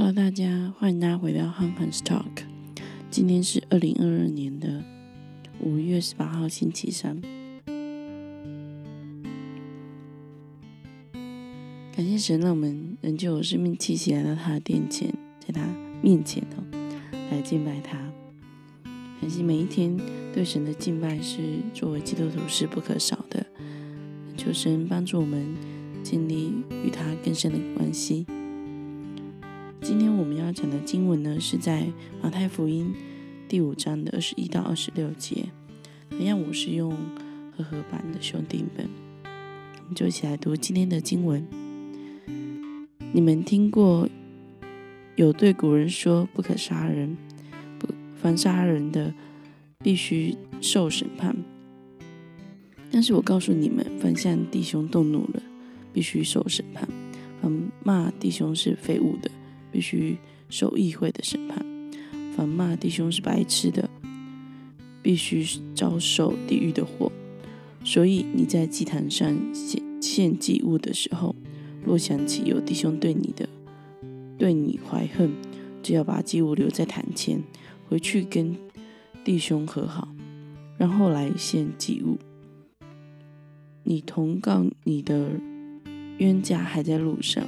Hello，大家，欢迎大家回到 h u n h u n s Talk。今天是二零二二年的五月十八号，星期三。感谢神，让我们仍旧有生命气息来到他的殿前，在他面前哦，来敬拜他。感谢每一天对神的敬拜是作为基督徒是不可少的。求神帮助我们建立与他更深的关系。今天我们要讲的经文呢，是在马太福音第五章的二十一到二十六节。同样，我是用和合版的兄弟本，我们就一起来读今天的经文。你们听过有对古人说不可杀人，不凡杀人的必须受审判。但是我告诉你们，凡向弟兄动怒了，必须受审判；凡骂弟兄是废物的，必须受议会的审判；反骂弟兄是白痴的，必须遭受地狱的火。所以你在祭坛上献献祭物的时候，若想起有弟兄对你的对你怀恨，就要把祭物留在坛前，回去跟弟兄和好，然后来献祭物。你同告你的冤家还在路上。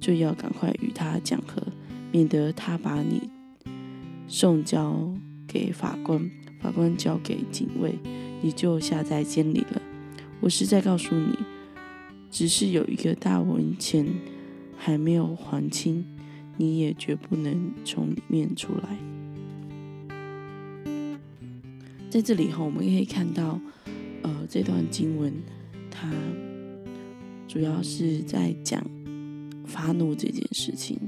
就要赶快与他讲和，免得他把你送交给法官，法官交给警卫，你就下在监里了。我是在告诉你，只是有一个大文钱还没有还清，你也绝不能从里面出来。在这里哈，我们可以看到，呃，这段经文它主要是在讲。发怒这件事情，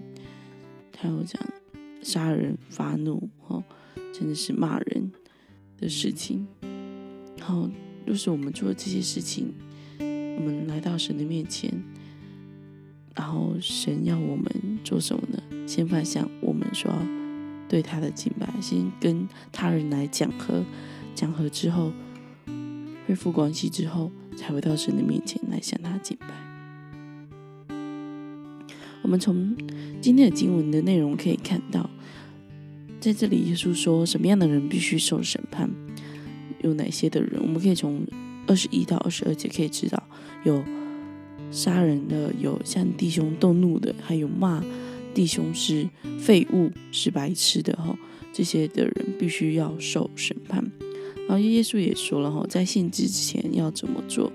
他有讲杀人发怒，哦，真的是骂人的事情。然后，就是我们做这些事情，我们来到神的面前，然后神要我们做什么呢？先放下我们说对他的敬拜，先跟他人来讲和，讲和之后恢复关系之后，才会到神的面前来向他敬拜。我们从今天的经文的内容可以看到，在这里耶稣说什么样的人必须受审判，有哪些的人？我们可以从二十一到二十二节可以知道，有杀人的，有向弟兄动怒的，还有骂弟兄是废物、是白痴的哈，这些的人必须要受审判。然后耶稣也说了哈，在献祭之前要怎么做？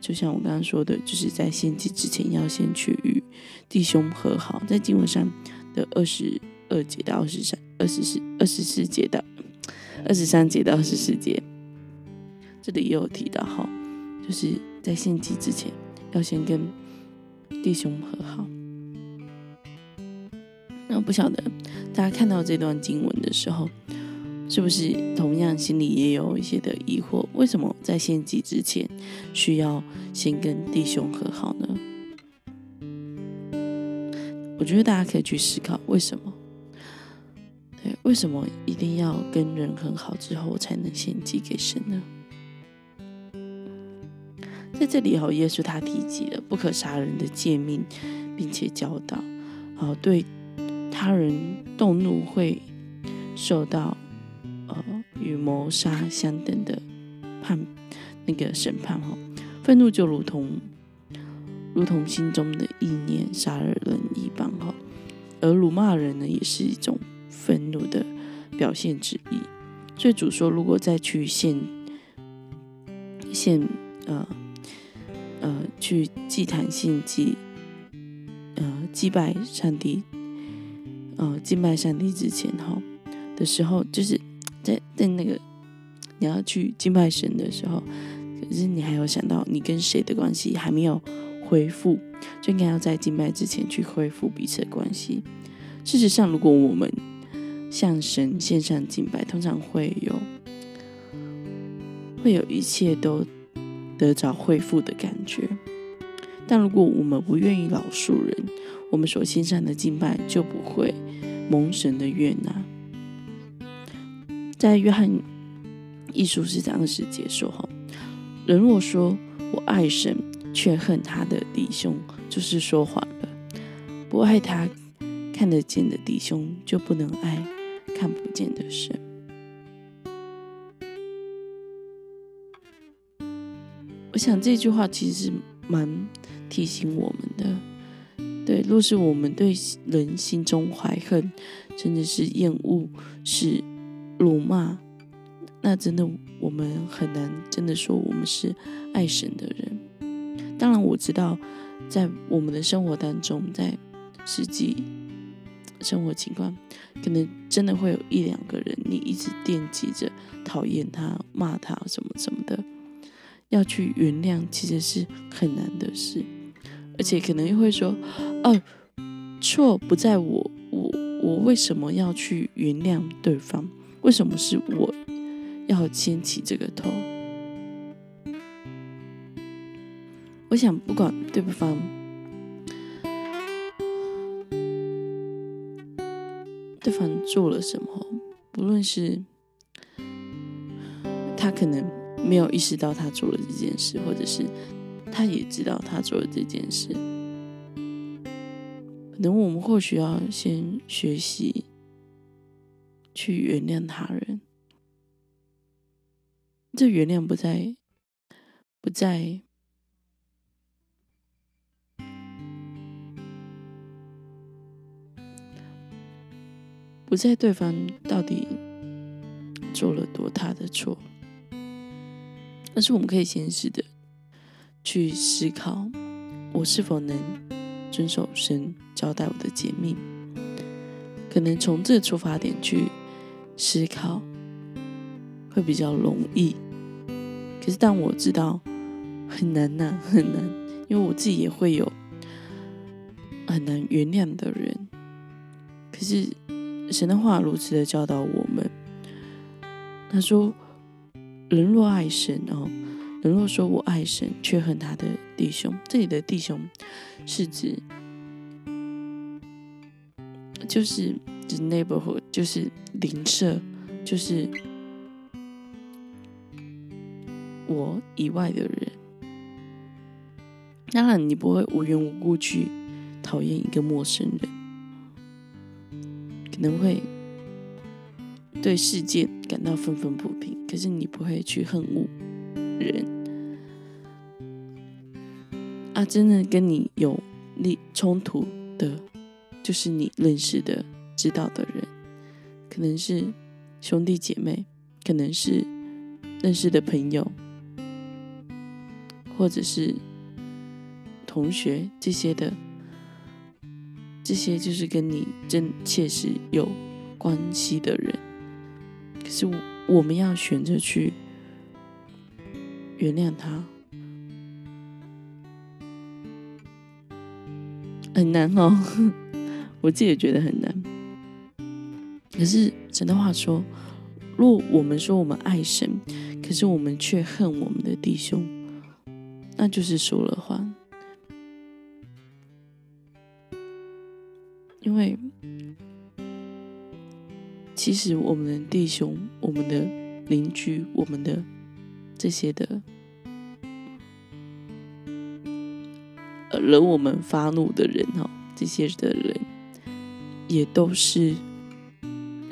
就像我刚刚说的，就是在献祭之前要先去与弟兄和好。在经文上的二十二节到二十三、二十四、二十四节到二十三节到二十四节，这里也有提到哈，就是在献祭之前要先跟弟兄和好。那不晓得大家看到这段经文的时候。是不是同样心里也有一些的疑惑？为什么在献祭之前需要先跟弟兄和好呢？我觉得大家可以去思考为什么？对，为什么一定要跟人很好之后才能献祭给神呢？在这里哈，耶稣他提及了不可杀人的诫命，并且教导，啊，对他人动怒会受到。与谋杀相等的判那个审判哈，愤怒就如同如同心中的意念杀了人一般哈，而辱骂人呢，也是一种愤怒的表现之一。所以主说，如果再去献献呃呃去祭坛献祭，呃祭拜上帝，呃敬拜上帝之前哈的时候，就是。在在那个你要去敬拜神的时候，可是你还有想到你跟谁的关系还没有恢复，就应该要在敬拜之前去恢复彼此的关系。事实上，如果我们向神献上敬拜，通常会有会有一切都得着恢复的感觉。但如果我们不愿意饶恕人，我们所献上的敬拜就不会蒙神的悦纳。在约翰一书是这样的世界说：“哈，人若说我爱神，却恨他的弟兄，就是说谎了。不爱他看得见的弟兄就不能爱看不见的神。我想这句话其实是蛮提醒我们的。对，若是我们对人心中怀恨，甚至是厌恶，是辱骂，那真的我们很难真的说我们是爱神的人。当然，我知道在我们的生活当中，在实际生活情况，可能真的会有一两个人，你一直惦记着，讨厌他，骂他什么什么的。要去原谅，其实是很难的事，而且可能又会说：“哦，错不在我，我我为什么要去原谅对方？为什么是我要牵起这个头？”我想，不管对方对方做了什么，不论是他可能。没有意识到他做了这件事，或者是他也知道他做了这件事。可能我们或许要先学习去原谅他人。这原谅不在，不在，不在对方到底做了多大的错。但是我们可以先试的去思考，我是否能遵守神交代我的诫命？可能从这出发点去思考会比较容易。可是但我知道很难呐，很难，因为我自己也会有很难原谅的人。可是神的话如此的教导我们，他说。人若爱神哦，人若说我爱神，却恨他的弟兄，这里的弟兄是指就是指 neighborhood，就是邻舍，就是我以外的人。当然，你不会无缘无故去讨厌一个陌生人，可能会。对世界感到愤愤不平，可是你不会去恨恶人啊！真的跟你有利冲突的，就是你认识的、知道的人，可能是兄弟姐妹，可能是认识的朋友，或者是同学这些的，这些就是跟你真切实有关系的人。可是我们要选择去原谅他，很难哦。我自己也觉得很难。可是神的话说，若我们说我们爱神，可是我们却恨我们的弟兄，那就是说了谎，因为。其实，我们的弟兄、我们的邻居、我们的这些的，惹我们发怒的人哦，这些的人也都是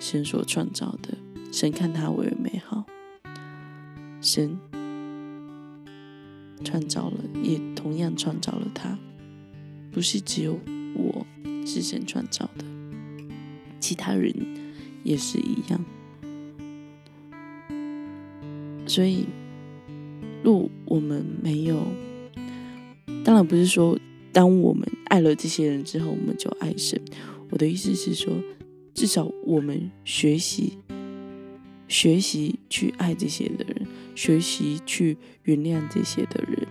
神所创造的。神看他为美好，神创造了，也同样创造了他。不是只有我是神创造的，其他人。也是一样，所以，若我们没有，当然不是说，当我们爱了这些人之后，我们就爱神。我的意思是说，至少我们学习，学习去爱这些的人，学习去原谅这些的人，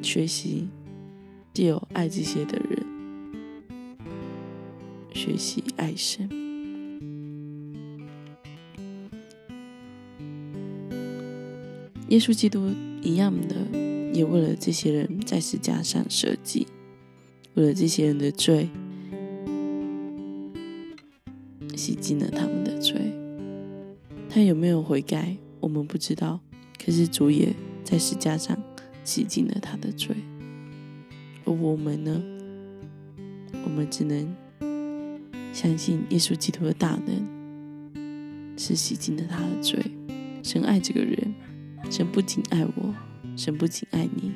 学习。既有爱这些的人，学习爱神。耶稣基督一样的，也为了这些人在十架上设计，为了这些人的罪，洗净了他们的罪。他有没有悔改，我们不知道。可是主也在十架上洗净了他的罪。而我们呢？我们只能相信耶稣基督的大能，是洗净了他的罪。神爱这个人，神不仅爱我，神不仅爱你，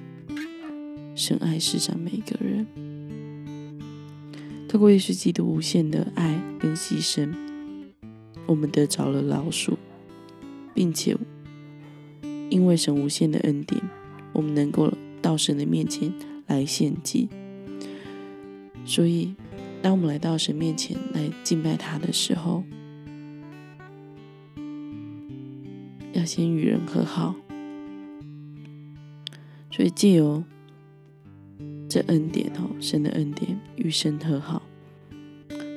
神爱世上每一个人。透过耶稣基督无限的爱跟牺牲，我们得着了饶恕，并且因为神无限的恩典，我们能够到神的面前来献祭。所以，当我们来到神面前来敬拜他的时候，要先与人和好。所以，借由这恩典哦，神的恩典，与神和好，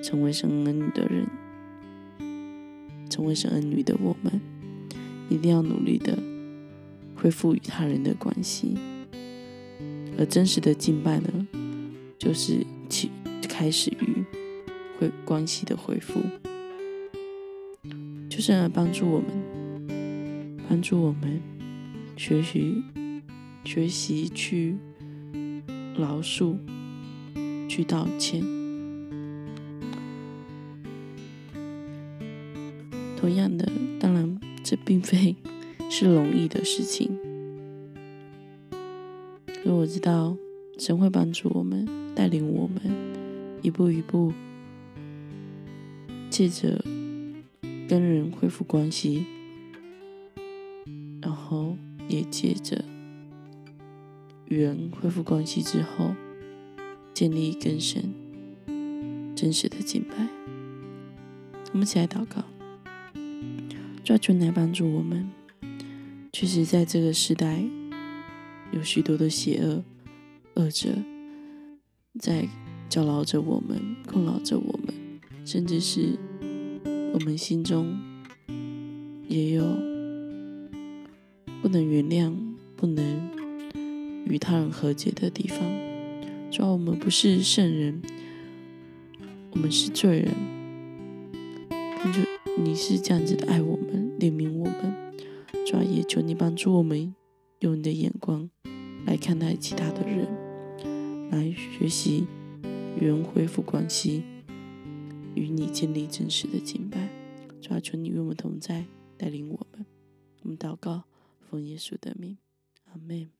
成为神儿女的人，成为神儿女的我们，一定要努力的恢复与他人的关系。而真实的敬拜呢，就是。起开始于会关系的恢复，就是来帮助我们，帮助我们学习学习去饶恕，去道歉。同样的，当然这并非是容易的事情，可我知道神会帮助我们。带领我们一步一步，借着跟人恢复关系，然后也借着与人恢复关系之后，建立更深真实的敬拜。我们一起来祷告，抓住来帮助我们。确实，在这个时代，有许多的邪恶恶者。在教劳着我们，困扰着我们，甚至是我们心中也有不能原谅、不能与他人和解的地方。主要我们不是圣人，我们是罪人。就你是这样子的爱我们、怜悯我们，主要也求你帮助我们，用你的眼光来看待其他的人。来学习与人恢复关系，与你建立真实的敬拜。主啊，求你与我们同在，带领我们。我们祷告，奉耶稣的名，阿门。